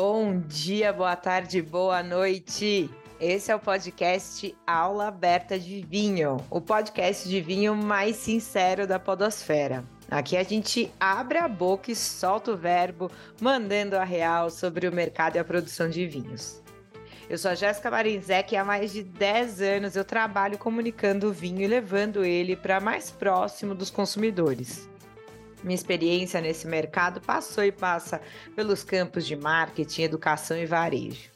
Bom dia, boa tarde, boa noite. Esse é o podcast Aula Aberta de Vinho, o podcast de vinho mais sincero da Podosfera. Aqui a gente abre a boca e solta o verbo, mandando a real sobre o mercado e a produção de vinhos. Eu sou a Jéssica Marinzec e há mais de 10 anos eu trabalho comunicando o vinho e levando ele para mais próximo dos consumidores. Minha experiência nesse mercado passou e passa pelos campos de marketing, educação e varejo.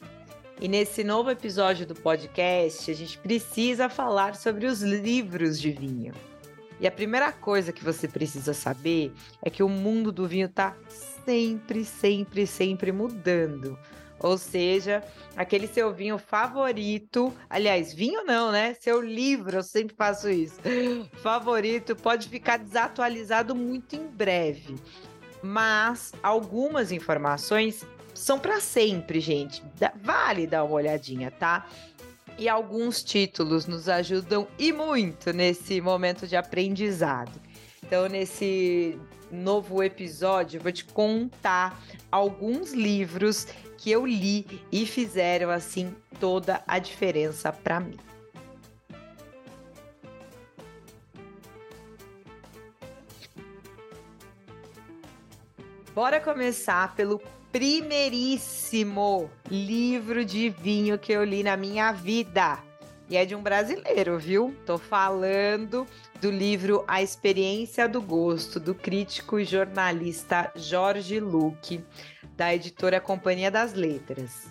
E nesse novo episódio do podcast, a gente precisa falar sobre os livros de vinho. E a primeira coisa que você precisa saber é que o mundo do vinho está sempre, sempre, sempre mudando. Ou seja, aquele seu vinho favorito, aliás, vinho não, né? Seu livro, eu sempre faço isso. Favorito pode ficar desatualizado muito em breve. Mas algumas informações são para sempre, gente. Vale dar uma olhadinha, tá? E alguns títulos nos ajudam e muito nesse momento de aprendizado. Então, nesse novo episódio, eu vou te contar alguns livros que eu li e fizeram assim toda a diferença para mim. Bora começar pelo primeiríssimo livro de vinho que eu li na minha vida. E é de um brasileiro, viu? Tô falando do livro A Experiência do Gosto, do crítico e jornalista Jorge Luque da editora Companhia das Letras.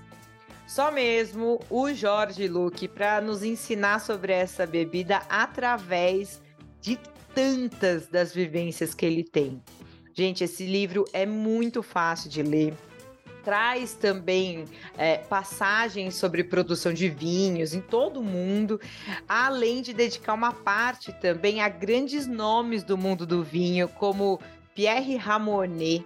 Só mesmo o Jorge Luque para nos ensinar sobre essa bebida através de tantas das vivências que ele tem. Gente, esse livro é muito fácil de ler. Traz também é, passagens sobre produção de vinhos em todo o mundo, além de dedicar uma parte também a grandes nomes do mundo do vinho, como Pierre Ramonet,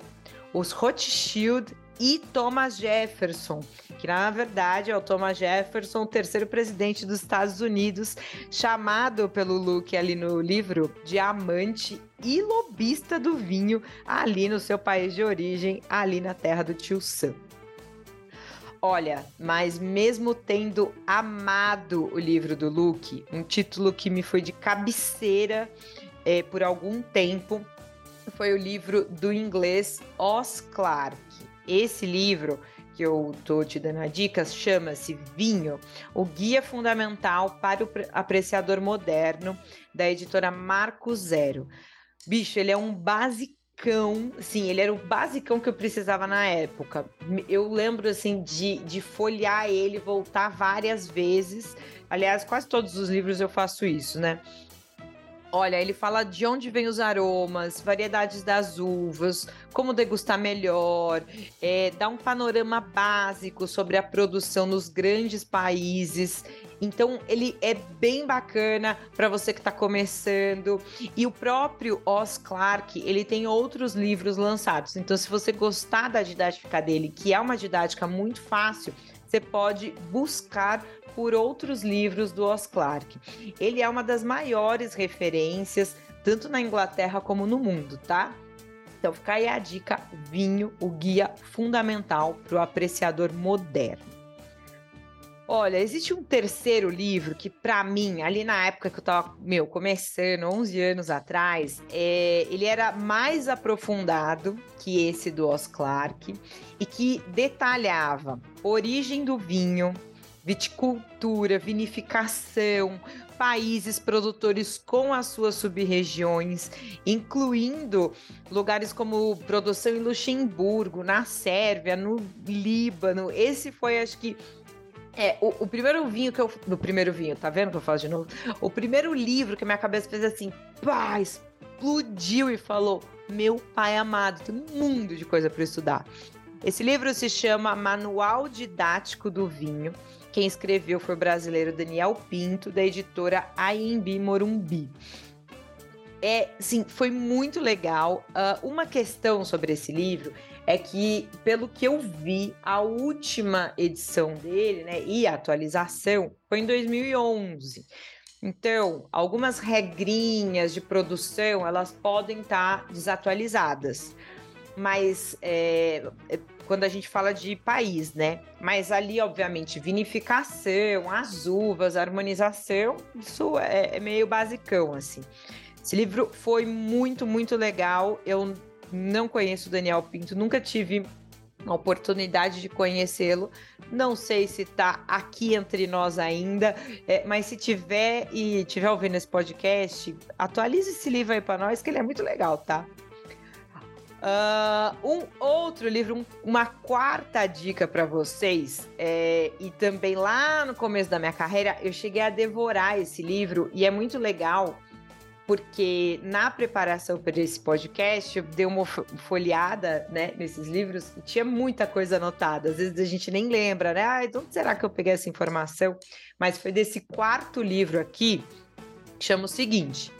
os Rothschild e Thomas Jefferson, que na verdade é o Thomas Jefferson, o terceiro presidente dos Estados Unidos, chamado pelo Luke ali no livro de amante e lobista do vinho ali no seu país de origem, ali na terra do tio Sam. Olha, mas mesmo tendo amado o livro do Luke, um título que me foi de cabeceira é, por algum tempo, foi o livro do inglês Os Clarke. Esse livro que eu tô te dando a dica chama-se Vinho, o guia fundamental para o apreciador moderno da editora Marco Zero. Bicho, ele é um basicão, sim, ele era o basicão que eu precisava na época. Eu lembro, assim, de, de folhear ele, voltar várias vezes. Aliás, quase todos os livros eu faço isso, né? Olha, ele fala de onde vêm os aromas, variedades das uvas, como degustar melhor, é, dá um panorama básico sobre a produção nos grandes países. Então, ele é bem bacana para você que está começando. E o próprio Os Clark, ele tem outros livros lançados. Então, se você gostar da didática dele, que é uma didática muito fácil, você pode buscar por outros livros do Os Clarke. Ele é uma das maiores referências, tanto na Inglaterra como no mundo, tá? Então fica aí a dica: vinho, o guia fundamental para o apreciador moderno. Olha, existe um terceiro livro que, para mim, ali na época que eu tava, meu, começando, 11 anos atrás, é, ele era mais aprofundado que esse do Os Clark e que detalhava origem do vinho, viticultura, vinificação, países produtores com as suas sub-regiões, incluindo lugares como produção em Luxemburgo, na Sérvia, no Líbano. Esse foi, acho que, é, o, o, primeiro vinho que eu. O primeiro vinho, tá vendo que eu falo de novo? O primeiro livro que minha cabeça fez assim, pá, explodiu e falou: Meu pai amado, tem um mundo de coisa para estudar. Esse livro se chama Manual Didático do Vinho. Quem escreveu foi o brasileiro Daniel Pinto, da editora AIMB Morumbi. É, sim, foi muito legal. Uh, uma questão sobre esse livro é que, pelo que eu vi, a última edição dele, né, e a atualização foi em 2011. Então, algumas regrinhas de produção, elas podem estar desatualizadas. Mas é, é quando a gente fala de país, né? Mas ali, obviamente, vinificação, as uvas, harmonização, isso é, é meio basicão, assim. Esse livro foi muito, muito legal. Eu não conheço o Daniel Pinto, nunca tive a oportunidade de conhecê-lo. Não sei se está aqui entre nós ainda, é, mas se tiver e tiver ouvindo esse podcast, atualize esse livro aí para nós, que ele é muito legal, tá? Uh, um outro livro, um, uma quarta dica para vocês, é, e também lá no começo da minha carreira, eu cheguei a devorar esse livro, e é muito legal porque na preparação para esse podcast eu dei uma folheada né, nesses livros e tinha muita coisa anotada. Às vezes a gente nem lembra, né? Ah, de onde será que eu peguei essa informação? Mas foi desse quarto livro aqui, que chama o seguinte: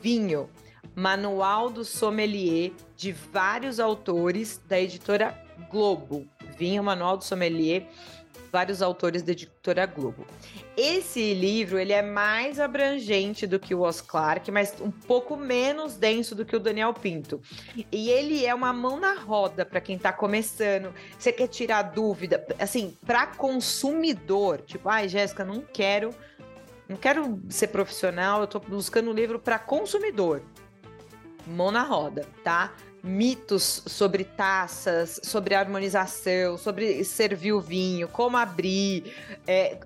Vinho, Manual do Sommelier, de vários autores da editora Globo. Vinho, Manual do Sommelier vários autores da editora Globo. Esse livro ele é mais abrangente do que o Os Clark, mas um pouco menos denso do que o Daniel Pinto. E ele é uma mão na roda para quem está começando. Você quer tirar dúvida, assim, para consumidor, tipo, ai, Jéssica, não quero, não quero ser profissional, eu estou buscando um livro para consumidor. Mão na roda, tá? Mitos sobre taças, sobre harmonização, sobre servir o vinho, como abrir, é,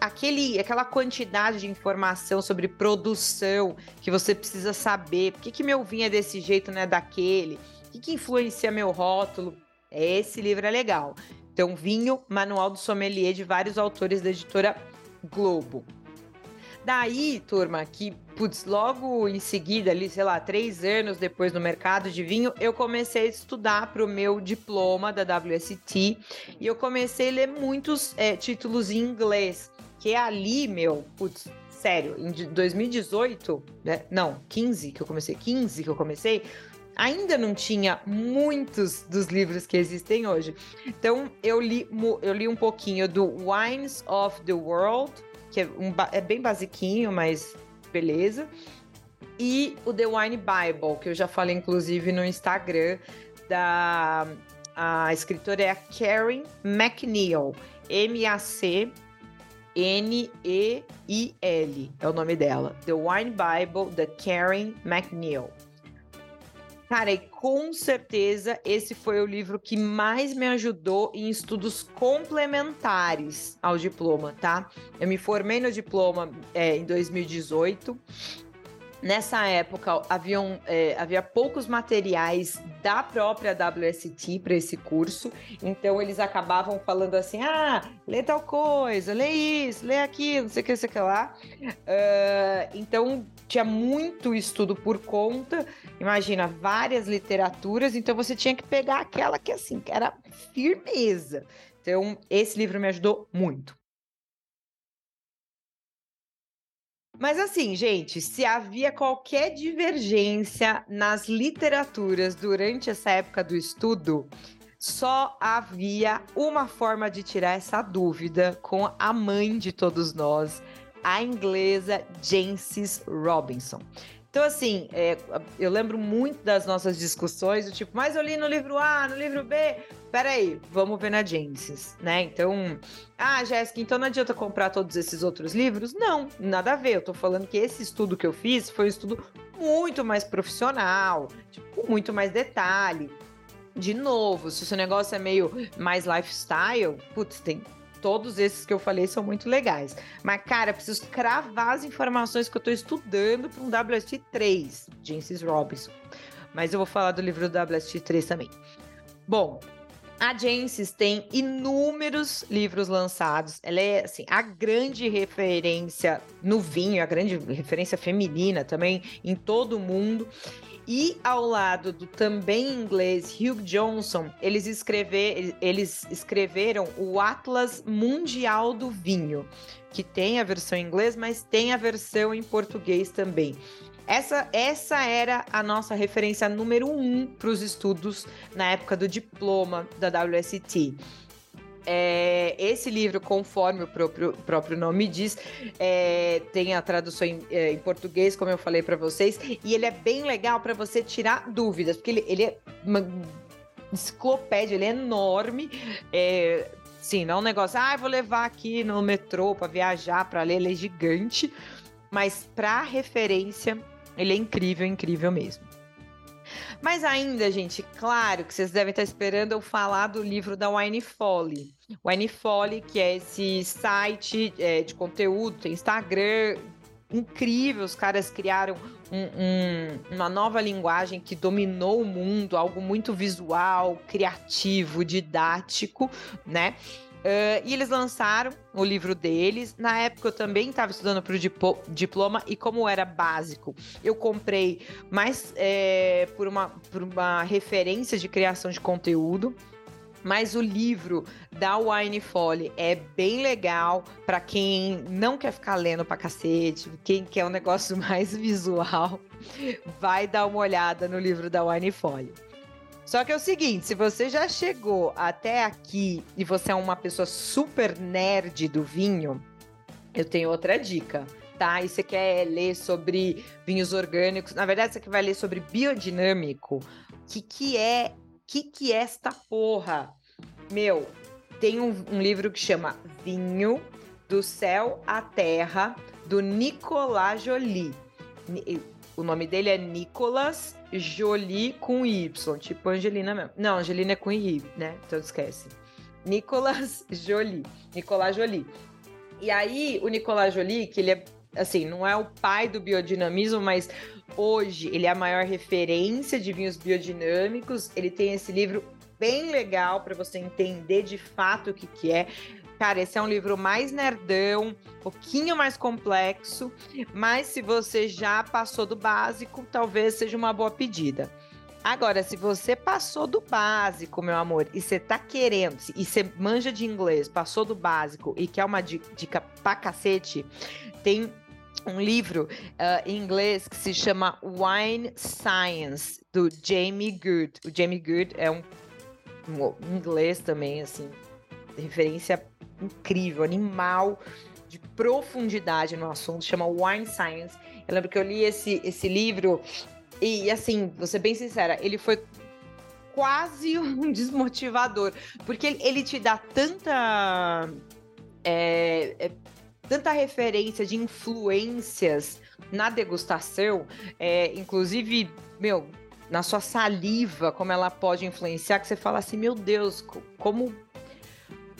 aquele, aquela quantidade de informação sobre produção que você precisa saber. Por que, que meu vinho é desse jeito, não é daquele? O que, que influencia meu rótulo? Esse livro é legal. Então, Vinho, Manual do Sommelier, de vários autores da editora Globo. Daí, turma, que, putz, logo em seguida, ali, sei lá, três anos depois no mercado de vinho, eu comecei a estudar para o meu diploma da WST e eu comecei a ler muitos é, títulos em inglês, que é ali, meu, putz, sério, em 2018, né? Não, 15 que eu comecei, 15 que eu comecei, ainda não tinha muitos dos livros que existem hoje. Então eu li, eu li um pouquinho do Wines of the World, que é, um, é bem basiquinho, mas beleza. E o The Wine Bible, que eu já falei inclusive no Instagram, da a escritora é a Karen McNeil, M-A-C N-E-I-L é o nome dela. The Wine Bible, da Karen McNeil. Cara, e com certeza esse foi o livro que mais me ajudou em estudos complementares ao diploma, tá? Eu me formei no diploma é, em 2018 Nessa época, haviam, é, havia poucos materiais da própria WST para esse curso, então eles acabavam falando assim: ah, lê tal coisa, lê isso, lê aquilo, não sei o que, não sei o que lá. Uh, então, tinha muito estudo por conta, imagina, várias literaturas, então você tinha que pegar aquela que, assim, que era firmeza. Então, esse livro me ajudou muito. Mas assim, gente, se havia qualquer divergência nas literaturas durante essa época do estudo, só havia uma forma de tirar essa dúvida com a mãe de todos nós, a inglesa Jancis Robinson. Então, assim, é, eu lembro muito das nossas discussões, do tipo, mas eu li no livro A, no livro B. Peraí, vamos ver na Genesis, né? Então, ah, Jéssica, então não adianta comprar todos esses outros livros? Não, nada a ver. Eu tô falando que esse estudo que eu fiz foi um estudo muito mais profissional, tipo, com muito mais detalhe. De novo, se o seu negócio é meio mais lifestyle, putz, tem todos esses que eu falei são muito legais. Mas, cara, preciso cravar as informações que eu tô estudando para um WST3, Jancis Robinson. Mas eu vou falar do livro do WST3 também. Bom, a Jancis tem inúmeros livros lançados. Ela é assim, a grande referência no vinho, a grande referência feminina também em todo o mundo. E ao lado do também inglês Hugh Johnson, eles, escrever, eles escreveram o Atlas Mundial do Vinho, que tem a versão em inglês, mas tem a versão em português também. Essa, essa era a nossa referência número um para os estudos na época do diploma da WST. É, esse livro, conforme o próprio, próprio nome diz, é, tem a tradução em, é, em, português, como eu falei para vocês, e ele é bem legal para você tirar dúvidas, porque ele, ele é uma, enciclopédia, ele é enorme. É, sim, não é um negócio, ah, vou levar aqui no metrô para viajar, para ler, ele é gigante. Mas para referência, ele é incrível, incrível mesmo. Mas ainda, gente, claro que vocês devem estar esperando eu falar do livro da Wine Folly. Wine Folly, que é esse site é, de conteúdo, tem Instagram, incrível. Os caras criaram um, um, uma nova linguagem que dominou o mundo, algo muito visual, criativo, didático, né? Uh, e eles lançaram o livro deles. Na época eu também estava estudando para o diploma e como era básico, eu comprei mais é, por, uma, por uma referência de criação de conteúdo. Mas o livro da Wine Folly é bem legal para quem não quer ficar lendo para cacete, quem quer um negócio mais visual, vai dar uma olhada no livro da Wine Folly. Só que é o seguinte, se você já chegou até aqui e você é uma pessoa super nerd do vinho, eu tenho outra dica, tá? E você quer ler sobre vinhos orgânicos, na verdade você vai ler sobre biodinâmico, que que é, que que é esta porra? Meu, tem um, um livro que chama Vinho do Céu à Terra, do Nicolas Jolie. O nome dele é Nicolas Jolie com Y, tipo Angelina mesmo. Não, Angelina é com I, né? Então esquece. Nicolas Jolie. Nicolas Jolie. E aí, o Nicolas Jolie, que ele é, assim, não é o pai do biodinamismo, mas hoje ele é a maior referência de vinhos biodinâmicos. Ele tem esse livro bem legal para você entender de fato o que, que é. Cara, esse é um livro mais nerdão, um pouquinho mais complexo, mas se você já passou do básico, talvez seja uma boa pedida. Agora, se você passou do básico, meu amor, e você tá querendo, e você manja de inglês, passou do básico e quer uma dica pra cacete, tem um livro uh, em inglês que se chama Wine Science, do Jamie Good. O Jamie Good é um, um inglês também, assim, referência incrível, animal, de profundidade no assunto, chama Wine Science. Eu lembro que eu li esse, esse livro e, assim, vou ser bem sincera, ele foi quase um desmotivador, porque ele, te dá tanta. É, é, tanta referência de influências na degustação, é, inclusive, meu, na sua saliva, como ela pode influenciar, que você fala assim, meu Deus, como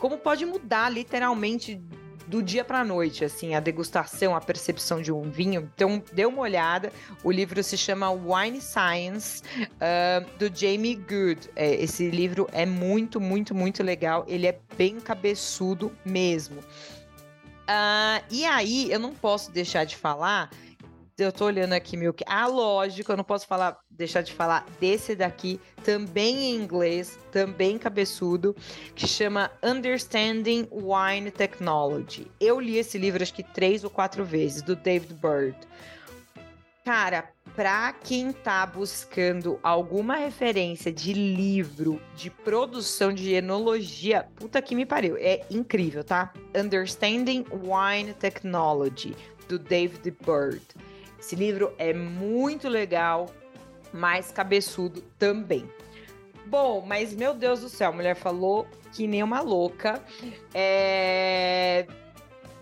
como pode mudar literalmente do dia para noite, assim, a degustação, a percepção de um vinho. Então, dê uma olhada. O livro se chama Wine Science, uh, do Jamie Good. É, esse livro é muito, muito, muito legal. Ele é bem cabeçudo mesmo. Uh, e aí, eu não posso deixar de falar eu tô olhando aqui meu. Ah, lógico, eu não posso falar, deixar de falar desse daqui, também em inglês, também cabeçudo, que chama Understanding Wine Technology. Eu li esse livro acho que três ou quatro vezes, do David Bird. Cara, pra quem tá buscando alguma referência de livro de produção de enologia, puta que me pariu, é incrível, tá? Understanding Wine Technology, do David Bird. Esse livro é muito legal, mas cabeçudo também. Bom, mas meu Deus do céu, a mulher falou que nem uma louca. É...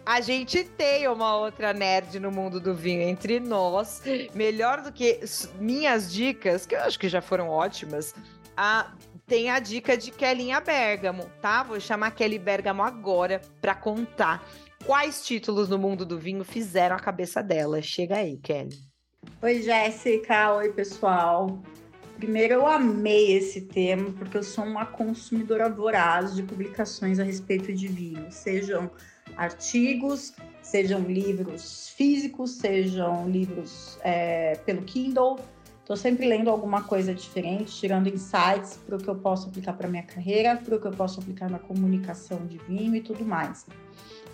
A gente tem uma outra nerd no mundo do vinho entre nós. Melhor do que minhas dicas, que eu acho que já foram ótimas. A... Tem a dica de Kelinha Bergamo, tá? Vou chamar Kelly Bergamo agora para contar quais títulos no mundo do vinho fizeram a cabeça dela? Chega aí, Kelly. Oi, Jéssica. Oi, pessoal. Primeiro, eu amei esse tema porque eu sou uma consumidora voraz de publicações a respeito de vinho, sejam artigos, sejam livros físicos, sejam livros é, pelo Kindle. Estou sempre lendo alguma coisa diferente, tirando insights para o que eu posso aplicar para minha carreira, para o que eu posso aplicar na comunicação de vinho e tudo mais.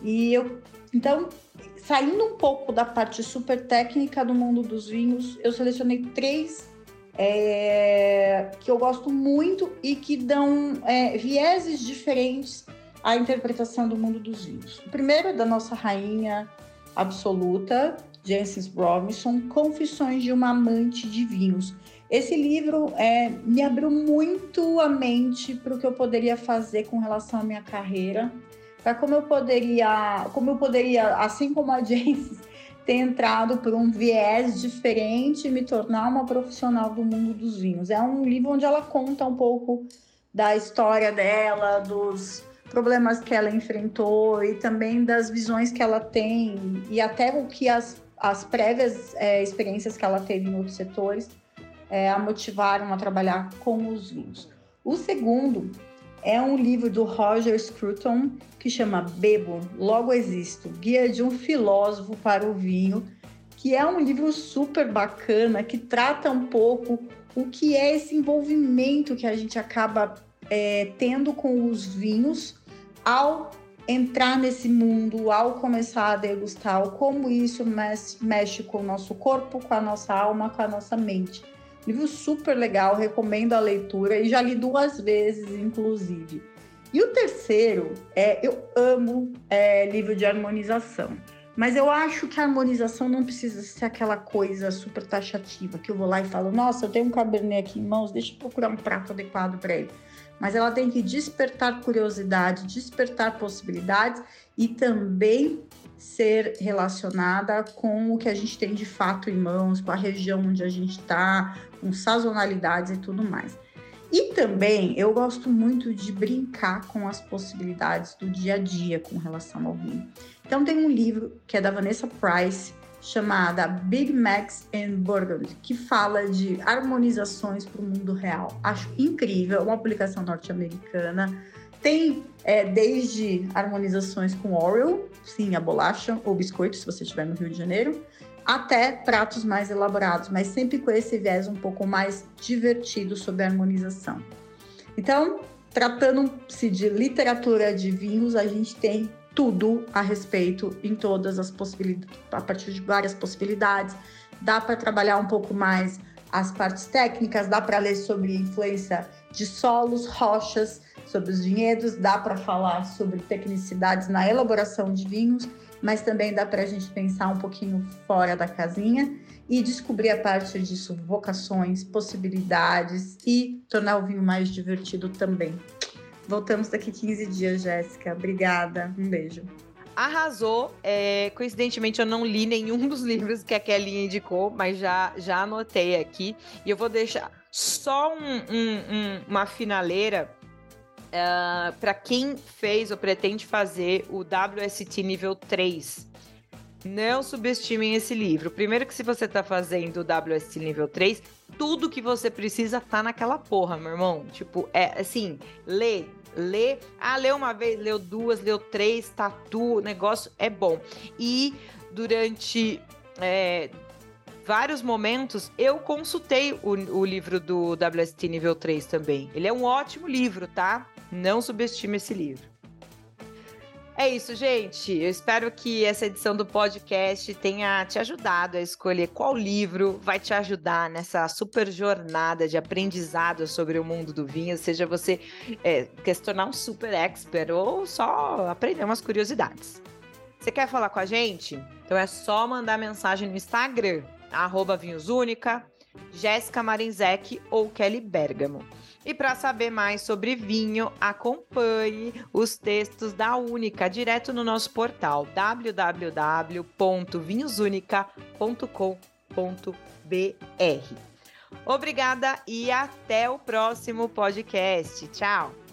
E eu, então, saindo um pouco da parte super técnica do mundo dos vinhos, eu selecionei três é, que eu gosto muito e que dão é, vieses diferentes à interpretação do mundo dos vinhos. O primeiro é da nossa rainha absoluta, Jancis Robinson, Confissões de uma Amante de Vinhos. Esse livro é, me abriu muito a mente para o que eu poderia fazer com relação à minha carreira, para como eu poderia, como eu poderia, assim como a Jancis, ter entrado por um viés diferente e me tornar uma profissional do mundo dos vinhos. É um livro onde ela conta um pouco da história dela, dos problemas que ela enfrentou e também das visões que ela tem e até o que as, as prévias é, experiências que ela teve em outros setores é, a motivaram a trabalhar com os vinhos. O segundo é um livro do Roger Scruton que chama Bebo, Logo Existo, Guia de um Filósofo para o Vinho, que é um livro super bacana que trata um pouco o que é esse envolvimento que a gente acaba é, tendo com os vinhos ao entrar nesse mundo, ao começar a degustar, como isso mexe, mexe com o nosso corpo, com a nossa alma, com a nossa mente. Livro super legal, recomendo a leitura e já li duas vezes, inclusive. E o terceiro é eu amo é, livro de harmonização. Mas eu acho que a harmonização não precisa ser aquela coisa super taxativa que eu vou lá e falo, nossa, eu tenho um cabernet aqui em mãos, deixa eu procurar um prato adequado para ele. Mas ela tem que despertar curiosidade, despertar possibilidades e também ser relacionada com o que a gente tem de fato em mãos, com a região onde a gente está, com sazonalidades e tudo mais. E também eu gosto muito de brincar com as possibilidades do dia a dia com relação ao vinho. Então tem um livro que é da Vanessa Price chamada Big Macs and Burgundy, que fala de harmonizações para o mundo real. Acho incrível, é uma publicação norte-americana tem é, desde harmonizações com Oreo, sim, a bolacha ou biscoito, se você estiver no Rio de Janeiro, até pratos mais elaborados, mas sempre com esse viés um pouco mais divertido sobre a harmonização. Então, tratando-se de literatura de vinhos, a gente tem tudo a respeito em todas as possibilidades, a partir de várias possibilidades. Dá para trabalhar um pouco mais as partes técnicas, dá para ler sobre influência de solos, rochas, sobre os vinhedos, dá para falar sobre tecnicidades na elaboração de vinhos, mas também dá para a gente pensar um pouquinho fora da casinha e descobrir a partir disso vocações, possibilidades e tornar o vinho mais divertido também. Voltamos daqui 15 dias, Jéssica. Obrigada. Um beijo. Arrasou. É, coincidentemente, eu não li nenhum dos livros que a Kelly indicou, mas já, já anotei aqui. E eu vou deixar só um, um, um, uma finaleira Uh, ah, para quem fez ou pretende fazer o WST nível 3, não subestimem esse livro. Primeiro que se você está fazendo o WST nível 3, tudo que você precisa tá naquela porra, meu irmão. Tipo, é assim, lê, lê. Ah, leu uma vez, leu duas, leu três, tatu, o negócio é bom. E durante é, vários momentos, eu consultei o, o livro do WST nível 3 também. Ele é um ótimo livro, tá? Não subestime esse livro. É isso, gente. Eu espero que essa edição do podcast tenha te ajudado a escolher qual livro vai te ajudar nessa super jornada de aprendizado sobre o mundo do vinho, seja você é, questionar um super expert ou só aprender umas curiosidades. Você quer falar com a gente? Então é só mandar mensagem no Instagram, arroba vinhosúnica, Jéssica Marinzec ou Kelly Bergamo. E para saber mais sobre vinho, acompanhe os textos da Única direto no nosso portal www.vinhosunica.com.br. Obrigada e até o próximo podcast. Tchau!